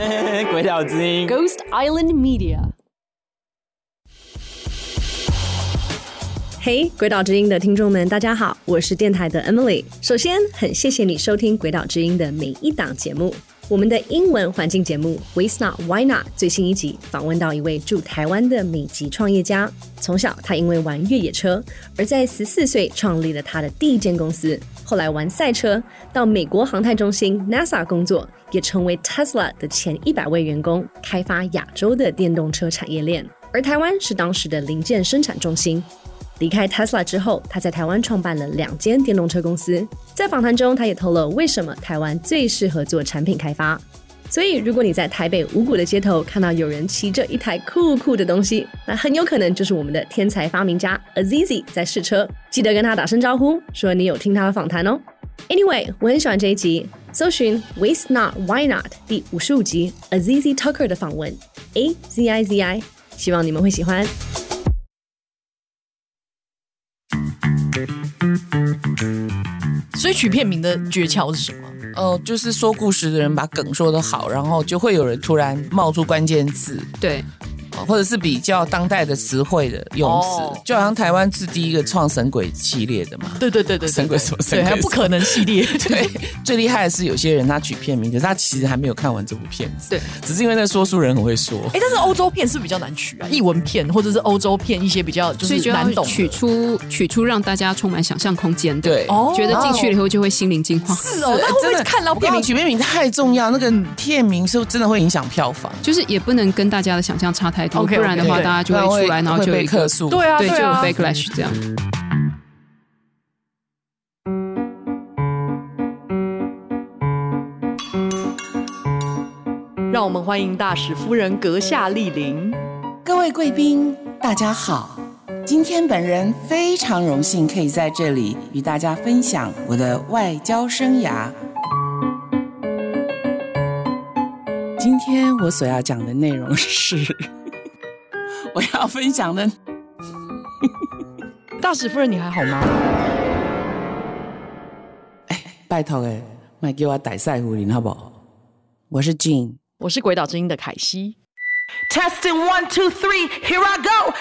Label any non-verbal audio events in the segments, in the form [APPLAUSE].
[LAUGHS] 鬼岛之音，Ghost Island Media。嘿，鬼岛之音的听众们，大家好，我是电台的 Emily。首先，很谢谢你收听鬼岛之音的每一档节目。我们的英文环境节目《w a s t Not Why Not》最新一集访问到一位驻台湾的美籍创业家。从小，他因为玩越野车，而在十四岁创立了他的第一间公司。后来玩赛车，到美国航太中心 NASA 工作，也成为 Tesla 的前一百位员工，开发亚洲的电动车产业链。而台湾是当时的零件生产中心。离开 Tesla 之后，他在台湾创办了两间电动车公司。在访谈中，他也透露为什么台湾最适合做产品开发。所以，如果你在台北五股的街头看到有人骑着一台酷酷的东西，那很有可能就是我们的天才发明家 Azizi 在试车。记得跟他打声招呼，说你有听他的访谈哦。Anyway，我很喜欢这一集，搜寻 Waste Not Why Not 第五十五集 Azizi Tucker 的访问 A Z I Z I，希望你们会喜欢。所以取片名的诀窍是什么？哦、呃，就是说故事的人把梗说得好，然后就会有人突然冒出关键字。对。或者是比较当代的词汇的用词，oh. 就好像台湾是第一个创神鬼系列的嘛。对对对对，神鬼什么神鬼？对，还 [LAUGHS] 不可能系列。[LAUGHS] 对，最厉害的是有些人他取片名，可是他其实还没有看完这部片子。对，只是因为那说书人很会说。哎，但是欧洲片是比较难取啊，译文片或者是欧洲片一些比较就是难懂，取出取出让大家充满想象空间。对，觉得进去了以后就会心灵净化。是哦，那真的看到片名取片名太重要，那个片名是真的会影响票房，就是也不能跟大家的想象差太多，不然的话。大家就会出来，然后就有被客诉，对啊，对，就有 backlash 这样。让我们欢迎大使夫人阁下莅临。各位贵宾，大家好。今天本人非常荣幸可以在这里与大家分享我的外交生涯。今天我所要讲的内容是。我要分享的，[LAUGHS] 大使夫人，你还好吗？哎，拜托哎，卖给我逮赛胡林好不好？我是 Jean，我是鬼岛之音的凯西。Testing one two three, here I go.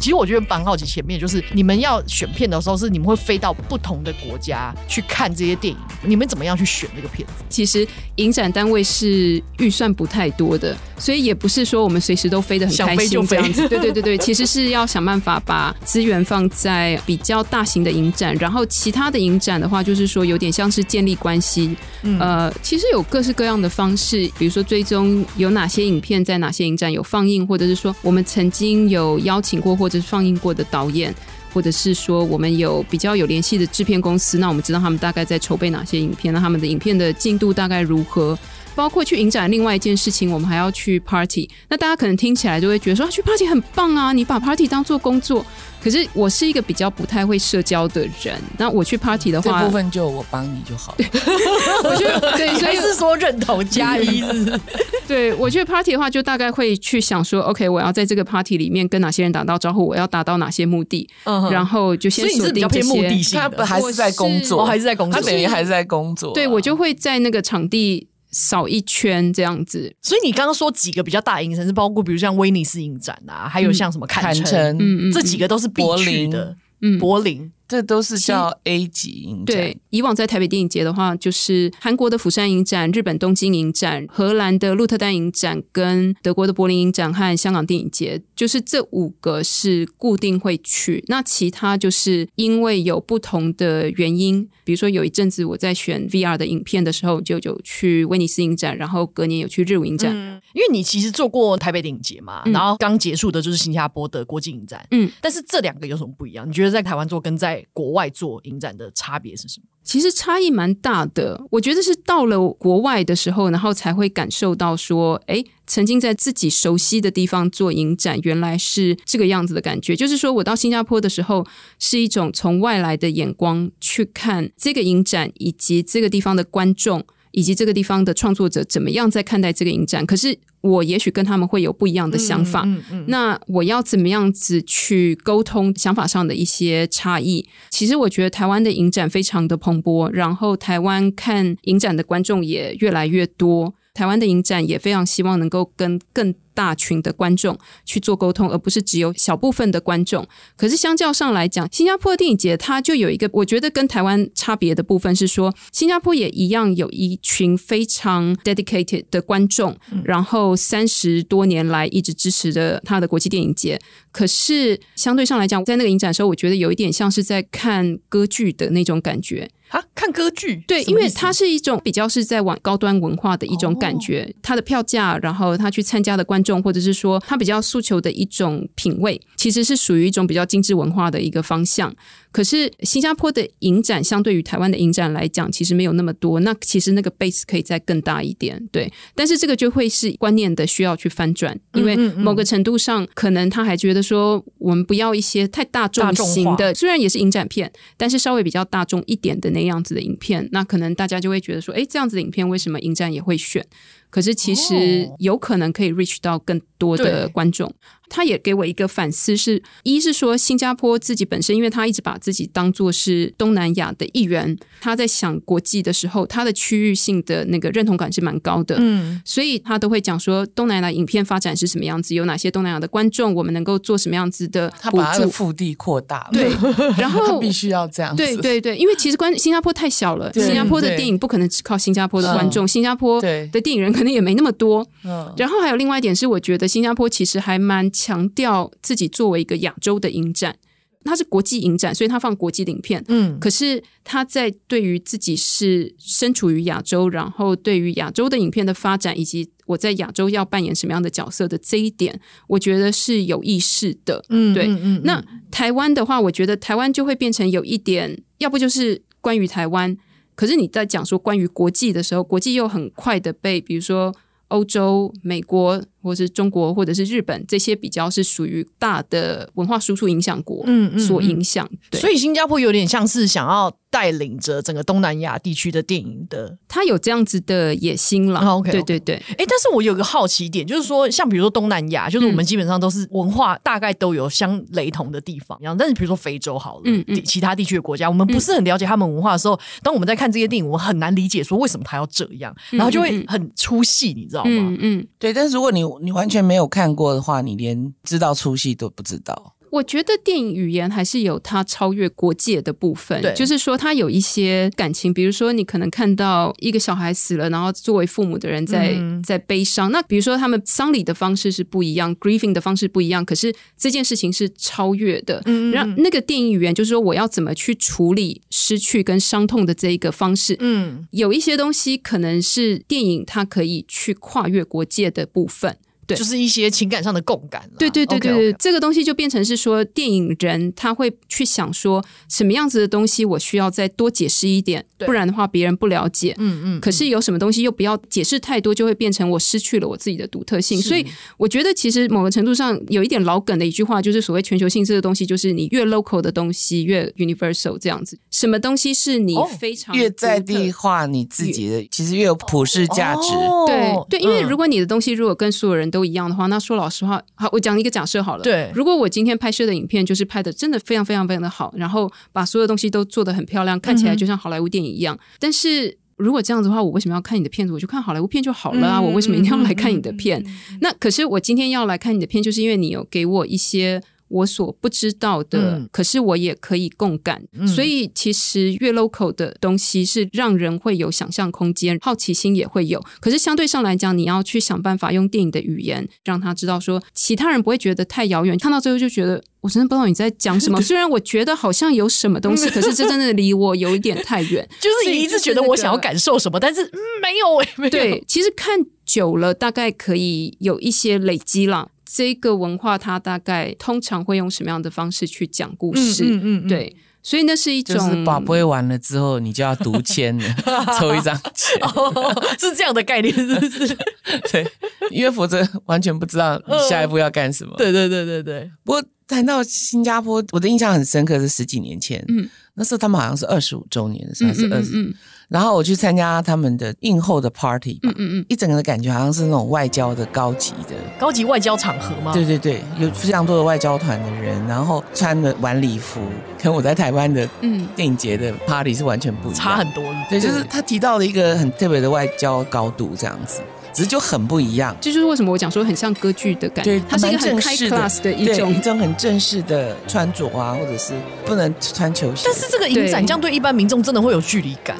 其实我觉得蛮好奇，前面就是你们要选片的时候，是你们会飞到不同的国家去看这些电影，你们怎么样去选这个片子？其实影展单位是预算不太多的，所以也不是说我们随时都飞得很开心这样子。对对对对，[LAUGHS] 其实是要想办法把资源放在比较大型的影展，然后其他的影展的话，就是说有点像是建立关系。嗯、呃，其实有各式各样的方式，比如说追踪有哪些影片在哪些影展有放映，或者是说我们曾经有邀请过或或者放映过的导演，或者是说我们有比较有联系的制片公司，那我们知道他们大概在筹备哪些影片，那他们的影片的进度大概如何？包括去影展，另外一件事情，我们还要去 party。那大家可能听起来就会觉得说，啊，去 party 很棒啊，你把 party 当做工作。可是我是一个比较不太会社交的人，那我去 party 的话，这部分就我帮你就好了。[LAUGHS] 我觉得对，所以是说认同加一。[LAUGHS] 对，我去 party 的话，就大概会去想说，OK，我要在这个 party 里面跟哪些人打到招呼，我要达到哪些目的，嗯、然后就先锁定这些。目的性他还是在工作，还是在工作，他等于还是在工作。对，我就会在那个场地扫一圈这样子。所以你刚刚说几个比较大影城是包括，比如像威尼斯影展啊，还有像什么坎城，嗯嗯，这几个都是必去的。嗯，柏林。这都是叫 A 级影展。对，以往在台北电影节的话，就是韩国的釜山影展、日本东京影展、荷兰的鹿特丹影展、跟德国的柏林影展和香港电影节，就是这五个是固定会去。那其他就是因为有不同的原因，比如说有一阵子我在选 VR 的影片的时候，就有去威尼斯影展，然后隔年有去日舞影展。嗯，因为你其实做过台北电影节嘛，嗯，然后刚结束的就是新加坡的国际影展。嗯，但是这两个有什么不一样？你觉得在台湾做跟在国外做影展的差别是什么？其实差异蛮大的。我觉得是到了国外的时候，然后才会感受到说，哎，曾经在自己熟悉的地方做影展，原来是这个样子的感觉。就是说我到新加坡的时候，是一种从外来的眼光去看这个影展，以及这个地方的观众，以及这个地方的创作者怎么样在看待这个影展。可是我也许跟他们会有不一样的想法。嗯嗯嗯、那我要怎么样子去沟通想法上的一些差异？其实我觉得台湾的影展非常的蓬勃，然后台湾看影展的观众也越来越多。台湾的影展也非常希望能够跟更大群的观众去做沟通，而不是只有小部分的观众。可是相较上来讲，新加坡的电影节它就有一个我觉得跟台湾差别的部分是说，新加坡也一样有一群非常 dedicated 的观众，然后三十多年来一直支持着他的国际电影节。可是相对上来讲，在那个影展的时候，我觉得有一点像是在看歌剧的那种感觉。啊，看歌剧，对，因为它是一种比较是在往高端文化的一种感觉，哦、它的票价，然后他去参加的观众，或者是说他比较诉求的一种品味，其实是属于一种比较精致文化的一个方向。可是新加坡的影展相对于台湾的影展来讲，其实没有那么多。那其实那个 base 可以再更大一点，对。但是这个就会是观念的需要去翻转，因为某个程度上，可能他还觉得说，我们不要一些太大众型的，虽然也是影展片，但是稍微比较大众一点的那样子的影片，那可能大家就会觉得说，哎，这样子的影片为什么影展也会选？可是其实有可能可以 reach 到更多的观众。他也给我一个反思是，是一是说新加坡自己本身，因为他一直把自己当做是东南亚的一员，他在想国际的时候，他的区域性的那个认同感是蛮高的，嗯，所以他都会讲说东南亚影片发展是什么样子，有哪些东南亚的观众，我们能够做什么样子的，他把他的腹地扩大了，对，[LAUGHS] 然后必须要这样子，对对对，因为其实关新加坡太小了，新加坡的电影不可能只靠新加坡的观众，新加坡的电影人可能也没那么多，嗯，然后还有另外一点是，我觉得新加坡其实还蛮强调。自己作为一个亚洲的影展，它是国际影展，所以它放国际的影片。嗯，可是他在对于自己是身处于亚洲，然后对于亚洲的影片的发展，以及我在亚洲要扮演什么样的角色的这一点，我觉得是有意识的。嗯，对。嗯、那台湾的话，我觉得台湾就会变成有一点，要不就是关于台湾，可是你在讲说关于国际的时候，国际又很快的被，比如说欧洲、美国。或是中国，或者是日本，这些比较是属于大的文化输出影响国，嗯，所影响。嗯嗯、对，所以新加坡有点像是想要带领着整个东南亚地区的电影的，他有这样子的野心了。OK，对对对。哎，但是我有个好奇点，就是说，像比如说东南亚，就是我们基本上都是文化大概都有相雷同的地方，然后但是比如说非洲好了，嗯，嗯其他地区的国家，我们不是很了解他们文化的时候，嗯、当我们在看这些电影，我们很难理解说为什么他要这样，然后就会很出戏，你知道吗？嗯，嗯对。但是如果你你完全没有看过的话，你连知道出戏都不知道。我觉得电影语言还是有它超越国界的部分，对，就是说它有一些感情，比如说你可能看到一个小孩死了，然后作为父母的人在、嗯、在悲伤。那比如说他们丧礼的方式是不一样，grieving 的方式不一样，可是这件事情是超越的。嗯，然后那个电影语言就是说我要怎么去处理失去跟伤痛的这一个方式。嗯，有一些东西可能是电影它可以去跨越国界的部分。对就是一些情感上的共感。对对对对对，okay, okay. 这个东西就变成是说，电影人他会去想说，什么样子的东西我需要再多解释一点，不然的话别人不了解。嗯嗯。可是有什么东西又不要解释太多，就会变成我失去了我自己的独特性。所以我觉得，其实某个程度上有一点老梗的一句话，就是所谓全球性这个东西，就是你越 local 的东西越 universal 这样子。什么东西是你非常、哦、越在地化你自己的，其实越有普世价值。哦、对对，因为如果你的东西如果跟所有人都不一样的话，那说老实话，好，我讲一个假设好了。对，如果我今天拍摄的影片就是拍的真的非常非常非常的好，然后把所有东西都做得很漂亮，看起来就像好莱坞电影一样。嗯、但是如果这样子的话，我为什么要看你的片子？我就看好莱坞片就好了啊！嗯、我为什么一定要来看你的片？嗯、那可是我今天要来看你的片，就是因为你有给我一些。我所不知道的，嗯、可是我也可以共感。嗯、所以其实越 local 的东西是让人会有想象空间，好奇心也会有。可是相对上来讲，你要去想办法用电影的语言让他知道说，说其他人不会觉得太遥远。看到最后就觉得我真的不知道你在讲什么。[LAUGHS] 虽然我觉得好像有什么东西，[LAUGHS] 可是这真的离我有一点太远。就是你一直觉得我想要感受什么，但是、嗯、没有诶，没有。对，其实看久了，大概可以有一些累积了。这个文化，它大概通常会用什么样的方式去讲故事？嗯嗯，嗯嗯对，所以那是一种，就是宝贝完了之后，你就要读签了，[LAUGHS] 抽一张签，哦，是这样的概念，是不是？[LAUGHS] 对，因为否则完全不知道你下一步要干什么。对对对对对。不过谈到新加坡，我的印象很深刻，是十几年前，嗯，那时候他们好像是二十五周年的时候，是二十，嗯，然后我去参加他们的映后的 party，嗯嗯嗯，一整个的感觉好像是那种外交的高级的高级外交场合吗？对对对，有非常多的外交团的人，然后穿的晚礼服，跟我在台湾的嗯电影节的 party 是完全不一样，差很多。对，就是他提到了一个很特别的外交高度，这样子。只是就很不一样，这就是为什么我讲说很像歌剧的感觉。对，它是一个很 high class 的一种一种很正式的穿着啊，或者是不能穿球鞋。但是这个影展这样对一般民众真的会有距离感。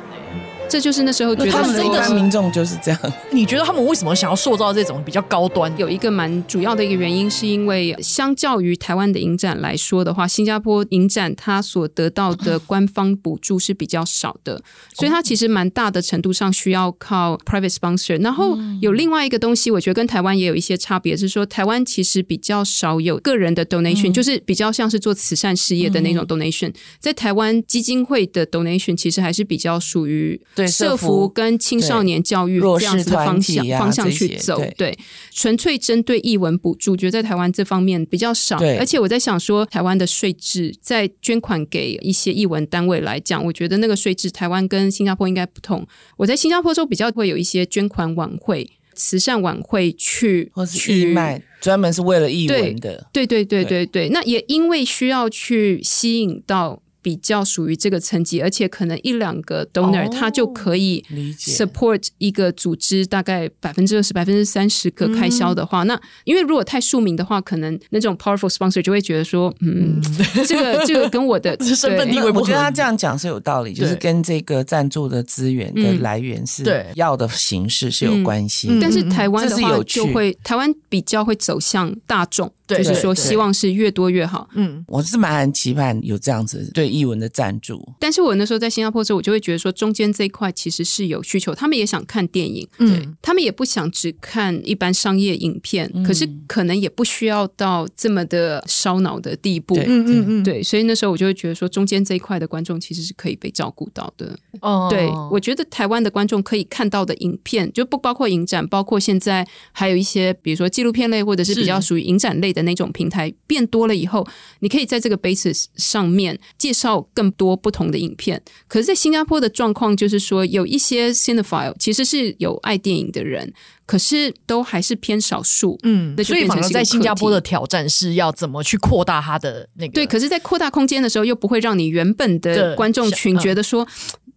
这就是那时候觉得他们一般民众就是这样。[LAUGHS] 你觉得他们为什么想要塑造这种比较高端？有一个蛮主要的一个原因，是因为相较于台湾的影展来说的话，新加坡影展它所得到的官方补助是比较少的，所以它其实蛮大的程度上需要靠 private sponsor。然后有另外一个东西，我觉得跟台湾也有一些差别，是说台湾其实比较少有个人的 donation，就是比较像是做慈善事业的那种 donation。在台湾基金会的 donation 其实还是比较属于。社服跟青少年教育这样子的方向方向去走，对，纯粹针对译文补助，觉得在台湾这方面比较少。而且我在想说，台湾的税制在捐款给一些译文单位来讲，我觉得那个税制台湾跟新加坡应该不同。我在新加坡州比较会有一些捐款晚会、慈善晚会去或是义卖，专门是为了译文的。对对对对对，那也因为需要去吸引到。比较属于这个层级，而且可能一两个 donor，他、哦、就可以 support 一个组织大概百分之二十、百分之三十个开销的话，嗯、那因为如果太庶民的话，可能那种 powerful sponsor 就会觉得说，嗯，嗯。[LAUGHS] 这个这个跟我的 [LAUGHS] 身份地位不，我觉得他这样讲是有道理，就是跟这个赞助的资源的来源是要的形式是有关系。嗯、但是台湾的话就会，台湾比较会走向大众。就是说，希望是越多越好。嗯，我是蛮期盼有这样子对译文的赞助。但是我那时候在新加坡的时候，我就会觉得说，中间这一块其实是有需求，他们也想看电影，嗯，他们也不想只看一般商业影片，可是可能也不需要到这么的烧脑的地步。嗯嗯嗯，对，所以那时候我就会觉得说，中间这一块的观众其实是可以被照顾到的。哦，对，我觉得台湾的观众可以看到的影片，就不包括影展，包括现在还有一些，比如说纪录片类或者是比较属于影展类的。那种平台变多了以后，你可以在这个 basis 上面介绍更多不同的影片。可是，在新加坡的状况就是说，有一些 cinephile 其实是有爱电影的人，可是都还是偏少数。嗯，所以反而在新加坡的挑战是要怎么去扩大它的那个？对，可是，在扩大空间的时候，又不会让你原本的观众群觉得说。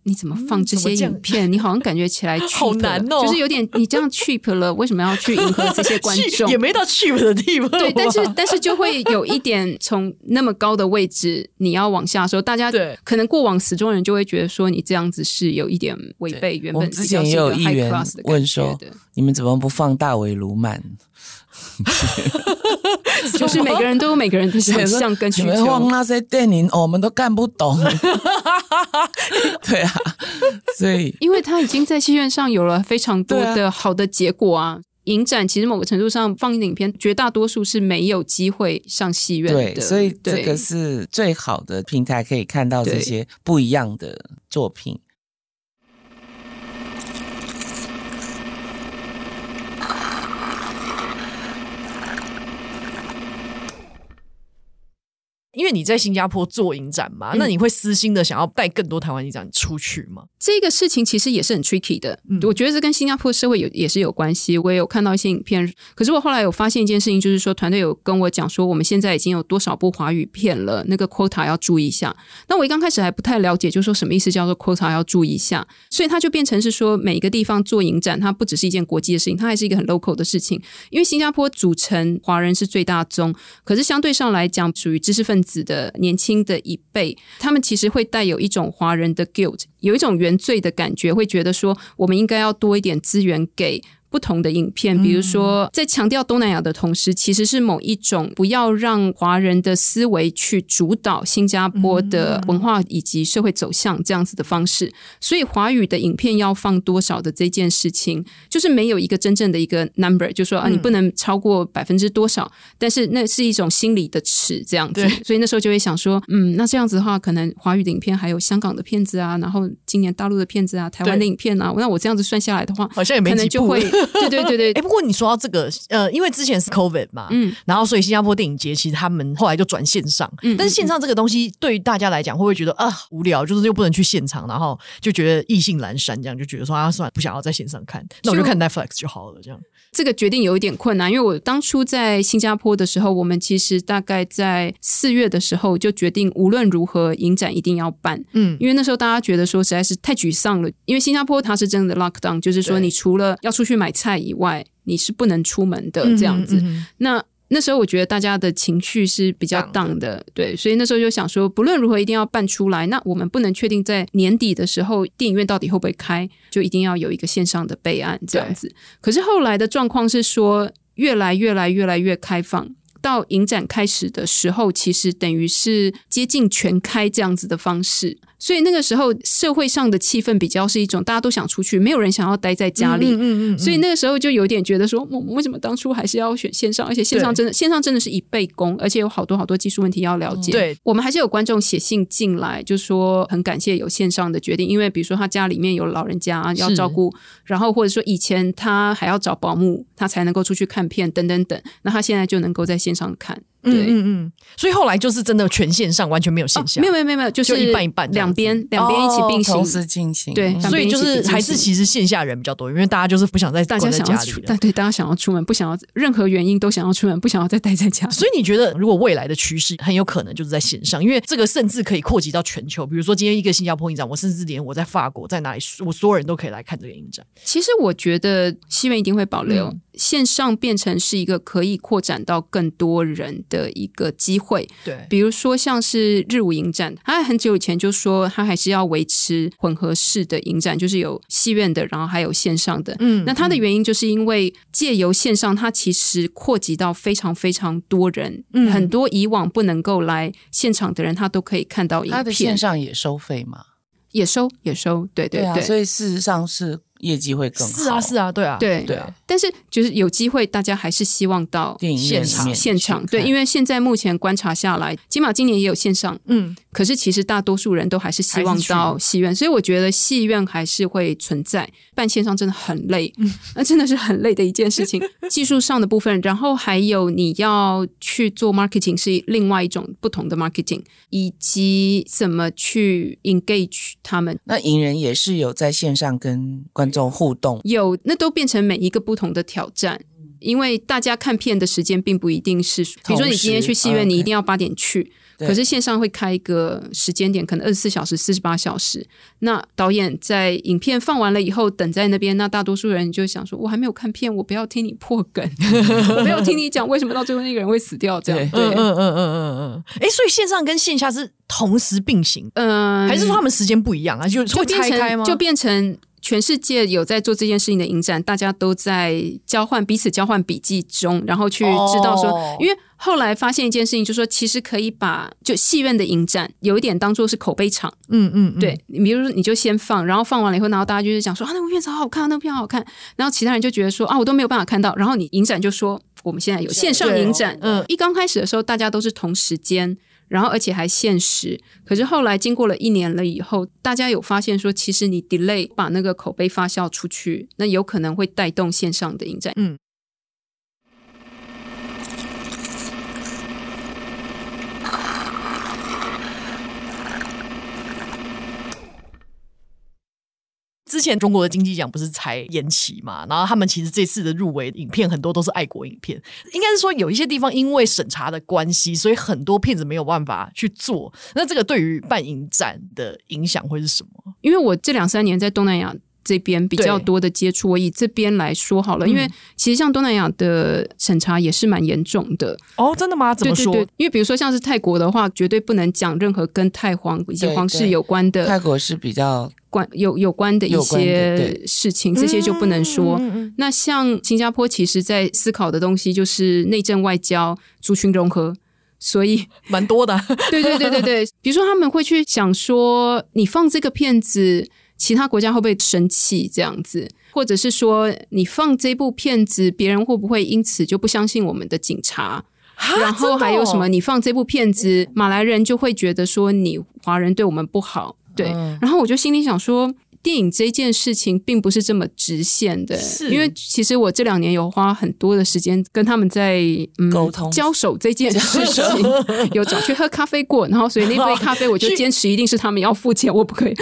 你怎么放这些影片？嗯、你好像感觉起来 [LAUGHS] 好难哦，就是有点你这样 cheap 了，为什么要去迎合这些观 [LAUGHS] 众？也没到 cheap 的地方。对，但是但是就会有一点，从那么高的位置你要往下说，大家可能过往死忠人就会觉得说你这样子是有一点违背原本。之前也有议员问说，你们怎么不放大尾鲈鳗？[LAUGHS] 就是每个人都有每个人的想 [LAUGHS] 象跟需求。放那些电影，我们都看不懂。[LAUGHS] 对啊，所以因为他已经在戏院上有了非常多的好的结果啊。影展其实某个程度上放映的影片，绝大多数是没有机会上戏院的。对，所以这个是最好的平台，可以看到这些不一样的作品。因为你在新加坡做影展嘛，嗯、那你会私心的想要带更多台湾影展出去吗？这个事情其实也是很 tricky 的，嗯、我觉得这跟新加坡社会有也是有关系。我也有看到一些影片，可是我后来有发现一件事情，就是说团队有跟我讲说，我们现在已经有多少部华语片了，那个 quota 要注意一下。那我一刚开始还不太了解，就是说什么意思叫做 quota 要注意一下，所以它就变成是说每一个地方做影展，它不只是一件国际的事情，它还是一个很 local 的事情。因为新加坡组成华人是最大宗，可是相对上来讲，属于知识分子。的年轻的一辈，他们其实会带有一种华人的 guilt，有一种原罪的感觉，会觉得说，我们应该要多一点资源给。不同的影片，比如说在强调东南亚的同时，其实是某一种不要让华人的思维去主导新加坡的文化以及社会走向这样子的方式。所以华语的影片要放多少的这件事情，就是没有一个真正的一个 number，就说啊，你不能超过百分之多少。但是那是一种心理的尺，这样子。所以那时候就会想说，嗯，那这样子的话，可能华语的影片还有香港的片子啊，然后今年大陆的片子啊，台湾的影片啊，那我这样子算下来的话，好像也没可能就会。[LAUGHS] 对对对对。哎，不过你说到这个，呃，因为之前是 COVID 嘛，嗯，然后所以新加坡电影节其实他们后来就转线上，嗯，但是线上这个东西对于大家来讲会不会觉得啊无聊？就是又不能去现场，然后就觉得意兴阑珊，这样就觉得说啊算了，不想要在线上看，那我就看 Netflix 就好了，这样。这个决定有一点困难，因为我当初在新加坡的时候，我们其实大概在四月的时候就决定，无论如何影展一定要办。嗯，因为那时候大家觉得说实在是太沮丧了，因为新加坡它是真的 lockdown，就是说你除了要出去买菜以外，你是不能出门的这样子。嗯嗯、那那时候我觉得大家的情绪是比较 down 的，对，所以那时候就想说，不论如何一定要办出来。那我们不能确定在年底的时候电影院到底会不会开，就一定要有一个线上的备案这样子。可是后来的状况是说，越来越来越来越开放，到影展开始的时候，其实等于是接近全开这样子的方式。所以那个时候社会上的气氛比较是一种大家都想出去，没有人想要待在家里。嗯嗯嗯。所以那个时候就有点觉得说，我们为什么当初还是要选线上？而且线上真的线上真的是一倍功，而且有好多好多技术问题要了解。对，我们还是有观众写信进来，就说很感谢有线上的决定，因为比如说他家里面有老人家要照顾，然后或者说以前他还要找保姆，他才能够出去看片等等等，那他现在就能够在线上看。对，嗯嗯，所以后来就是真的全线上，完全没有线下，没有没有没有，就是一半一半，两边两边一起并行，同时进行。对，所以就是还是其实线下人比较多，因为大家就是不想再待在家里，但对，大家想要出门，不想要任何原因都想要出门，不想要再待在家。所以你觉得，如果未来的趋势很有可能就是在线上，因为这个甚至可以扩及到全球。比如说今天一个新加坡影展，我甚至连我在法国在哪里，[LAUGHS] 我所有人都可以来看这个影展。其实我觉得戏院一定会保留。线上变成是一个可以扩展到更多人的一个机会，对，比如说像是日舞影展，他很久以前就说他还是要维持混合式的影展，就是有戏院的，然后还有线上的。嗯，那他的原因就是因为借由线上，它其实扩及到非常非常多人，嗯，很多以往不能够来现场的人，他都可以看到影片。他的线上也收费吗？也收，也收，对对对，对啊，所以事实上是。业绩会更好。是啊，是啊，对啊，对对啊。但是就是有机会，大家还是希望到电影现场。现场对，因为现在目前观察下来，起码今年也有线上，嗯，可是其实大多数人都还是希望到戏院，所以我觉得戏院还是会存在。办线上真的很累，嗯，[LAUGHS] 那真的是很累的一件事情。[LAUGHS] 技术上的部分，然后还有你要去做 marketing 是另外一种不同的 marketing，以及怎么去 engage 他们。那影人也是有在线上跟观众互动，有，那都变成每一个不同的挑战。因为大家看片的时间并不一定是，比如说你今天去戏院，你一定要八点去。可是线上会开一个时间点，可能二十四小时、四十八小时。那导演在影片放完了以后，等在那边，那大多数人就想说：“我还没有看片，我不要听你破梗，[LAUGHS] 我不要听你讲为什么到最后那个人会死掉。”这样，对，嗯嗯嗯嗯嗯。哎，所以线上跟线下是同时并行，嗯，还是说他们时间不一样啊？就会拆开吗？就变成。全世界有在做这件事情的影展，大家都在交换彼此交换笔记中，然后去知道说，哦、因为后来发现一件事情，就是说其实可以把就戏院的影展有一点当做是口碑场，嗯嗯，嗯，对，你比如说你就先放，然后放完了以后，然后大家就是讲说啊，那部片子好好看，那部片好好看，然后其他人就觉得说啊，我都没有办法看到，然后你影展就说我们现在有线上影展，嗯、哦，一刚开始的时候大家都是同时间。然后，而且还限时。可是后来经过了一年了以后，大家有发现说，其实你 delay 把那个口碑发酵出去，那有可能会带动线上的影展。嗯。之前中国的金鸡奖不是才延期嘛？然后他们其实这次的入围影片很多都是爱国影片，应该是说有一些地方因为审查的关系，所以很多片子没有办法去做。那这个对于办影展的影响会是什么？因为我这两三年在东南亚这边比较多的接触，我以这边来说好了。因为其实像东南亚的审查也是蛮严重的哦，真的吗？怎么说？对对对，因为比如说像是泰国的话，绝对不能讲任何跟泰皇以及皇室有关的。泰国是比较。关有有关的一些事情，这些就不能说。嗯、那像新加坡，其实在思考的东西就是内政外交、族群融合，所以 [LAUGHS] 蛮多的。对对对对对，比如说他们会去想说，你放这个片子，其他国家会不会生气？这样子，或者是说你放这部片子，别人会不会因此就不相信我们的警察？然后还有什么？你放这部片子，马来人就会觉得说你华人对我们不好。对，然后我就心里想说，电影这件事情并不是这么直线的，是因为其实我这两年有花很多的时间跟他们在嗯沟通交手这件事情，[LAUGHS] 有找去喝咖啡过，然后所以那杯咖啡我就坚持一定是他们要付钱，我不可以。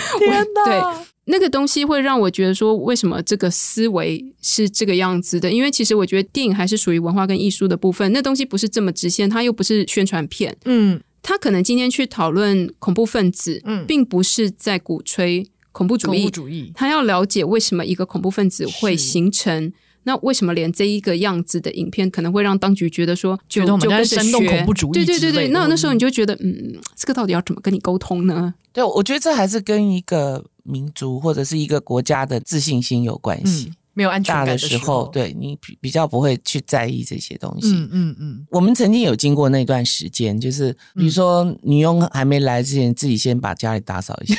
对。那个东西会让我觉得说，为什么这个思维是这个样子的？因为其实我觉得电影还是属于文化跟艺术的部分，那东西不是这么直线，它又不是宣传片。嗯，他可能今天去讨论恐怖分子，嗯，并不是在鼓吹恐怖主义。恐怖主义，他要了解为什么一个恐怖分子会形成，那为什么连这一个样子的影片可能会让当局觉得说，就就跟着煽动恐怖主义？对对对对，那那时候你就觉得，嗯，这个到底要怎么跟你沟通呢？对，我觉得这还是跟一个。民族或者是一个国家的自信心有关系。嗯，没有安全感的时候，对你比比较不会去在意这些东西。嗯嗯嗯，我们曾经有经过那段时间，就是比如说女佣还没来之前，自己先把家里打扫一下。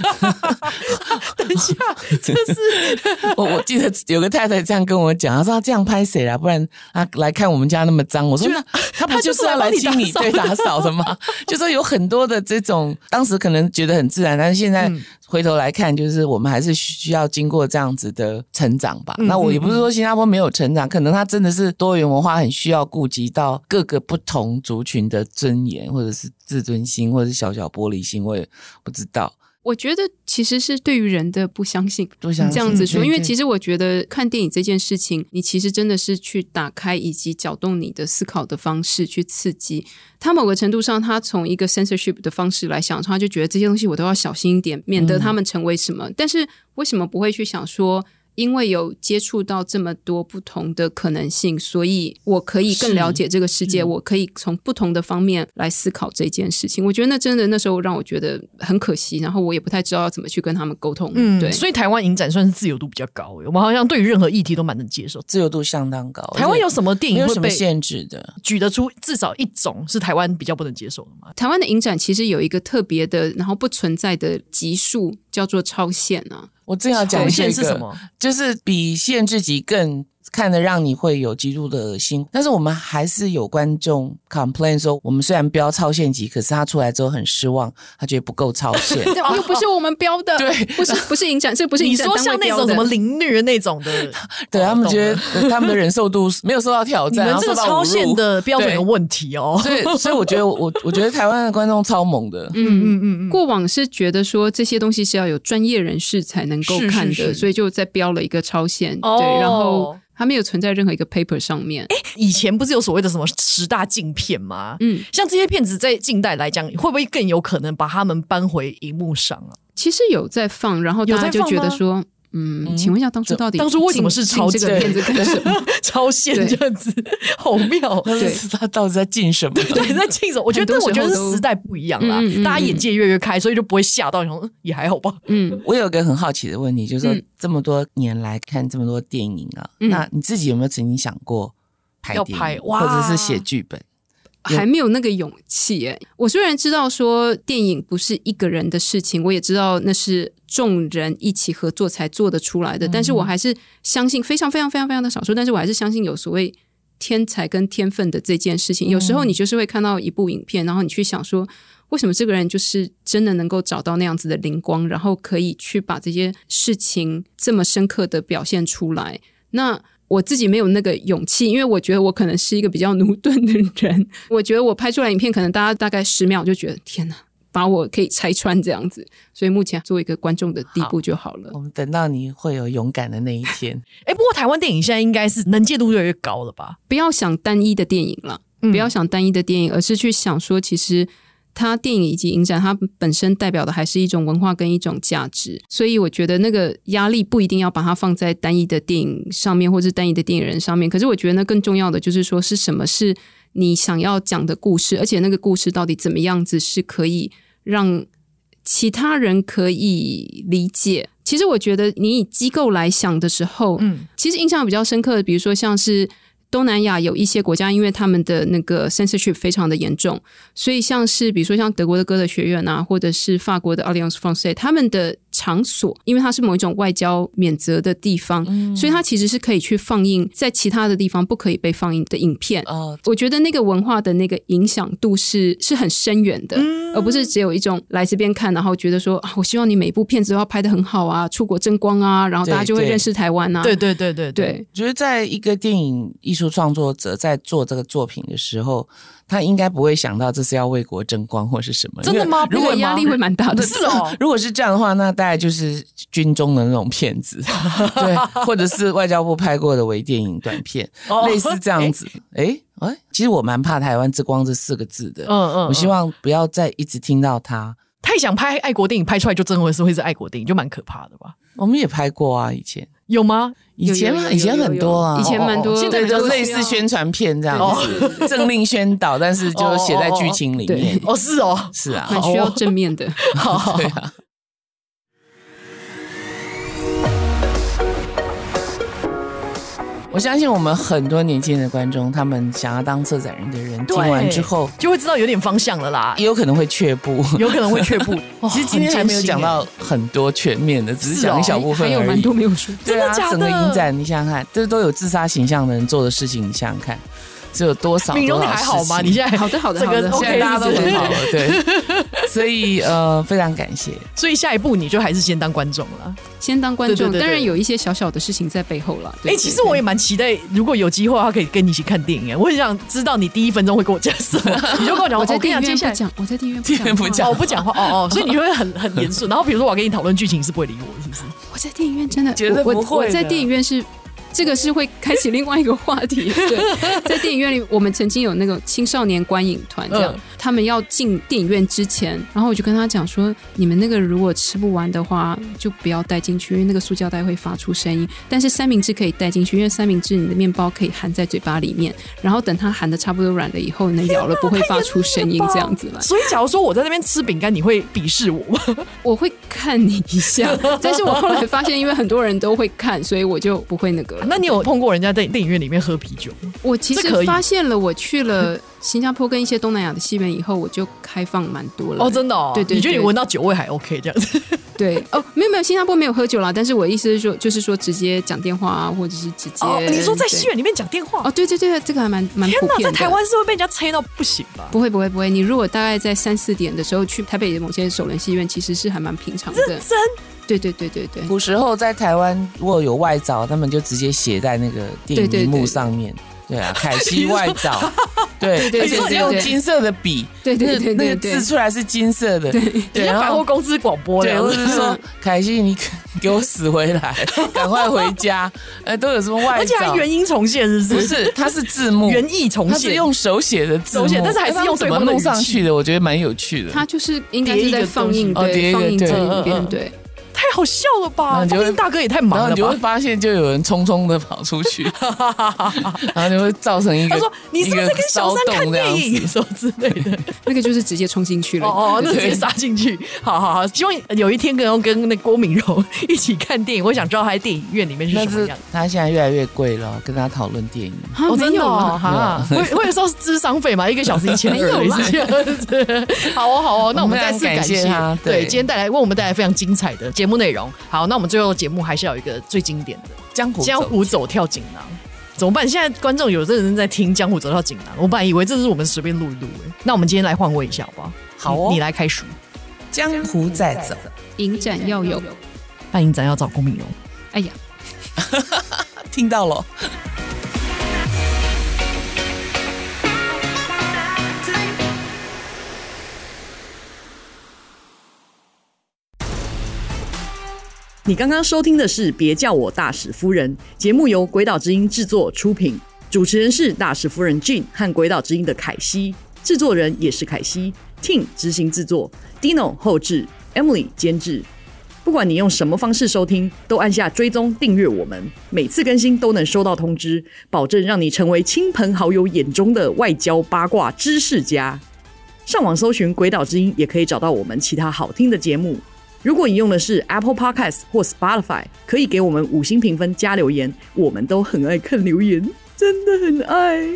[LAUGHS] 等一下，这是 [LAUGHS] 我我记得有个太太这样跟我讲，她说她这样拍谁啦？不然她来看我们家那么脏。我说那她不就是要来清理对打扫的吗？[LAUGHS] 就说有很多的这种，当时可能觉得很自然，但是现在回头来看，就是我们还是需要经过这样子的成长吧。那我也不是说新加坡没有成长，可能它真的是多元文化，很需要顾及到各个不同族群的尊严，或者是自尊心，或者是小小玻璃心，我也不知道。我觉得其实是对于人的不相信，不相信这样子说，因为其实我觉得看电影这件事情，你其实真的是去打开以及搅动你的思考的方式，去刺激他。某个程度上，他从一个 censorship 的方式来想，他就觉得这些东西我都要小心一点，免得他们成为什么。嗯、但是为什么不会去想说？因为有接触到这么多不同的可能性，所以我可以更了解这个世界。我可以从不同的方面来思考这件事情。我觉得那真的那时候让我觉得很可惜，然后我也不太知道要怎么去跟他们沟通。嗯，对。所以台湾影展算是自由度比较高，我们好像对于任何议题都蛮能接受，自由度相当高。台湾有什么电影会被限制的？举得出至少一种是台湾比较不能接受的吗？台湾的影展其实有一个特别的，然后不存在的级数，叫做超限啊。我正要讲一个，限是什么？就是比限制级更。看的让你会有极度的恶心，但是我们还是有观众 complain 说，我们虽然标超限级，可是他出来之后很失望，他觉得不够超限，[LAUGHS] 又不是我们标的，对，不是不是影展，这不是影展你说像那种什么凌虐那种的，[LAUGHS] 对他们觉得他们的忍受度没有受到挑战，你们这个超限的标准有问题哦，所以所以我觉得我我觉得台湾的观众超猛的，嗯嗯嗯嗯，过往是觉得说这些东西是要有专业人士才能够看的，所以就在标了一个超限，对，哦、然后。它没有存在任何一个 paper 上面。哎，以前不是有所谓的什么十大禁片吗？嗯，像这些片子在近代来讲，会不会更有可能把他们搬回荧幕上啊？其实有在放，然后大家就觉得说。嗯，请问一下，当初到底当初为什么是抄这个片子干什么？[LAUGHS] 超限这样子，好妙。对，他到底在进什么？对，在进什么？我觉得，我觉得是时代不一样啦，大家眼界越来越开，所以就不会吓到。你说也还好吧。嗯，我有一个很好奇的问题，就是说这么多年来看这么多电影啊，那你自己有没有曾经想过拍电影，或者是写剧本？还没有那个勇气诶。我虽然知道说电影不是一个人的事情，我也知道那是众人一起合作才做得出来的，但是我还是相信非常非常非常非常的少数，但是我还是相信有所谓天才跟天分的这件事情。有时候你就是会看到一部影片，然后你去想说，为什么这个人就是真的能够找到那样子的灵光，然后可以去把这些事情这么深刻的表现出来？那我自己没有那个勇气，因为我觉得我可能是一个比较驽钝的人。我觉得我拍出来影片，可能大家大概十秒就觉得天哪，把我可以拆穿这样子。所以目前做一个观众的地步就好了。好，我们等到你会有勇敢的那一天。[LAUGHS] 哎，不过台湾电影现在应该是能见度越来越高了吧？不要想单一的电影了，嗯、不要想单一的电影，而是去想说，其实。它电影以及影展，它本身代表的还是一种文化跟一种价值，所以我觉得那个压力不一定要把它放在单一的电影上面，或是单一的电影人上面。可是我觉得那更重要的就是说，是什么是你想要讲的故事，而且那个故事到底怎么样子是可以让其他人可以理解。其实我觉得你以机构来想的时候，嗯，其实印象比较深刻的，比如说像是。东南亚有一些国家，因为他们的那个 censorship 非常的严重，所以像是比如说像德国的歌德学院啊，或者是法国的 Alliance Francaise，他们的场所，因为它是某一种外交免责的地方，嗯、所以它其实是可以去放映在其他的地方不可以被放映的影片。哦，我觉得那个文化的那个影响度是是很深远的，嗯、而不是只有一种来这边看，然后觉得说啊，我希望你每一部片子都要拍的很好啊，出国争光啊，然后大家就会认识台湾啊。对对对对对，对，我觉得在一个电影艺术创作者在做这个作品的时候。他应该不会想到这是要为国争光或是什么？真的吗？如果压力会蛮大的，[LAUGHS] 是哦。如果是这样的话，那大概就是军中的那种片子，[LAUGHS] 对，或者是外交部拍过的微电影短片，哦、类似这样子。哎哎、其实我蛮怕“台湾之光”这四个字的。嗯嗯，嗯，我希望不要再一直听到他太想拍爱国电影，拍出来就真的是会是爱国电影，就蛮可怕的吧？我们也拍过啊，以前。有吗？以前以前很多啊，以前蛮多，现在就类似宣传片这样子，政令宣导，但是就写在剧情里面。哦，是哦，是啊，很需要正面的。[LAUGHS] 对啊。我相信我们很多年轻的观众，他们想要当策展人的人，听完之后就会知道有点方向了啦，也有可能会却步，有可能会却步。[LAUGHS] 其实今天还没有讲到很多全面的，只是讲一小部分而已。还有蛮多没有说。对啊，整个影展你想想看，这都有自杀形象的人做的事情，你想想看。是有多少？敏荣你还好吗？你现在好的好的，这个 OK，现在大家都很好了，对。[LAUGHS] 所以呃，非常感谢。所以下一步你就还是先当观众了，先当观众。当然有一些小小的事情在背后了。哎，其实我也蛮期待，如果有机会的话，可以跟你一起看电影。我很想知道你第一分钟会跟我讲什么，[LAUGHS] 你就跟我讲。我在电影院不讲，我在电影院不讲，我不讲话。哦哦，[LAUGHS] 所以你会很很严肃。然后比如说我跟你讨论剧情，是不会理我，是不是？我在电影院真的觉得不会。我在电影院是。这个是会开启另外一个话题。[LAUGHS] 对，在电影院里，我们曾经有那个青少年观影团，这样、嗯、他们要进电影院之前，然后我就跟他讲说：“你们那个如果吃不完的话，就不要带进去，因为那个塑胶袋会发出声音。但是三明治可以带进去，因为三明治你的面包可以含在嘴巴里面，然后等它含的差不多软了以后，能咬了不会发出声音，这样子嘛。[LAUGHS] 所以，假如说我在那边吃饼干，你会鄙视我吗？[LAUGHS] 我会看你一下，但是我后来发现，因为很多人都会看，所以我就不会那个。那你有碰过人？家在电影院里面喝啤酒，我其实发现了，我去了新加坡跟一些东南亚的戏院以后，我就开放蛮多了。哦，真的哦，对对，你觉得你闻到酒味还 OK 这样子？[LAUGHS] 对，哦，没有没有，新加坡没有喝酒啦。但是我意思是说，就是说直接讲电话啊，或者是直接……哦，你说在戏院里面讲电话？哦，对对对，这个还蛮蛮普遍的。在台湾是会被人家催到不行吧？不会不会不会，你如果大概在三四点的时候去台北的某些首轮戏院，其实是还蛮平常的。真。对对对对对，古时候在台湾如果有外早，他们就直接写在那个电影幕上面。对啊，凯西外早，[LAUGHS] 对，而且是用金色的笔，对对对，那个字出来是金色的，对，像百货公司广播的，或者是说 [LAUGHS] 凯西，你给我死回来，[LAUGHS] 赶快回家，呃，都有什么外早，而且还原音重现，是不是？不是，它是字幕，原意重现，它是用手写的字手写，但是还是用怎么弄上去的？我觉得蛮有趣的。它就是应该是在放映，对，放映这边，对。太好笑了吧！放映大哥也太忙了吧！然后你就会发现，就有人匆匆的跑出去，[LAUGHS] 然后就会造成一个他说：“你是不是在跟小三看电影什么之类的？” [LAUGHS] 那个就是直接冲进去了，哦，那直接杀进去。好好好，希望有一天可以跟那郭敏柔一起看电影。我想知道他在电影院里面是什么样。他现在越来越贵了，跟他讨论电影。哦，真的哈，会会收智商费吗？一个小时一千二，[LAUGHS] 好哦，好哦，那我们再次感谢他。对，今天带来为我们带来非常精彩的节目内容。好，那我们最后的节目还是要有一个最经典的江湖江湖走跳锦囊，怎么办？现在观众有的人在听江湖走跳锦囊，我本来以为这是我们随便录一录，那我们今天来换位一下好不好？好哦，你，你来开始。江湖在走，影展要有，办影展要找郭敏荣。哎呀，[LAUGHS] 听到了。你刚刚收听的是《别叫我大使夫人》节目，由鬼岛之音制作出品，主持人是大使夫人 Jin 和鬼岛之音的凯西，制作人也是凯西 Tin 执行制作，Dino 后制，Emily 监制。不管你用什么方式收听，都按下追踪订阅我们，每次更新都能收到通知，保证让你成为亲朋好友眼中的外交八卦知识家。上网搜寻鬼岛之音，也可以找到我们其他好听的节目。如果你用的是 Apple Podcast 或 Spotify，可以给我们五星评分加留言，我们都很爱看留言，真的很爱。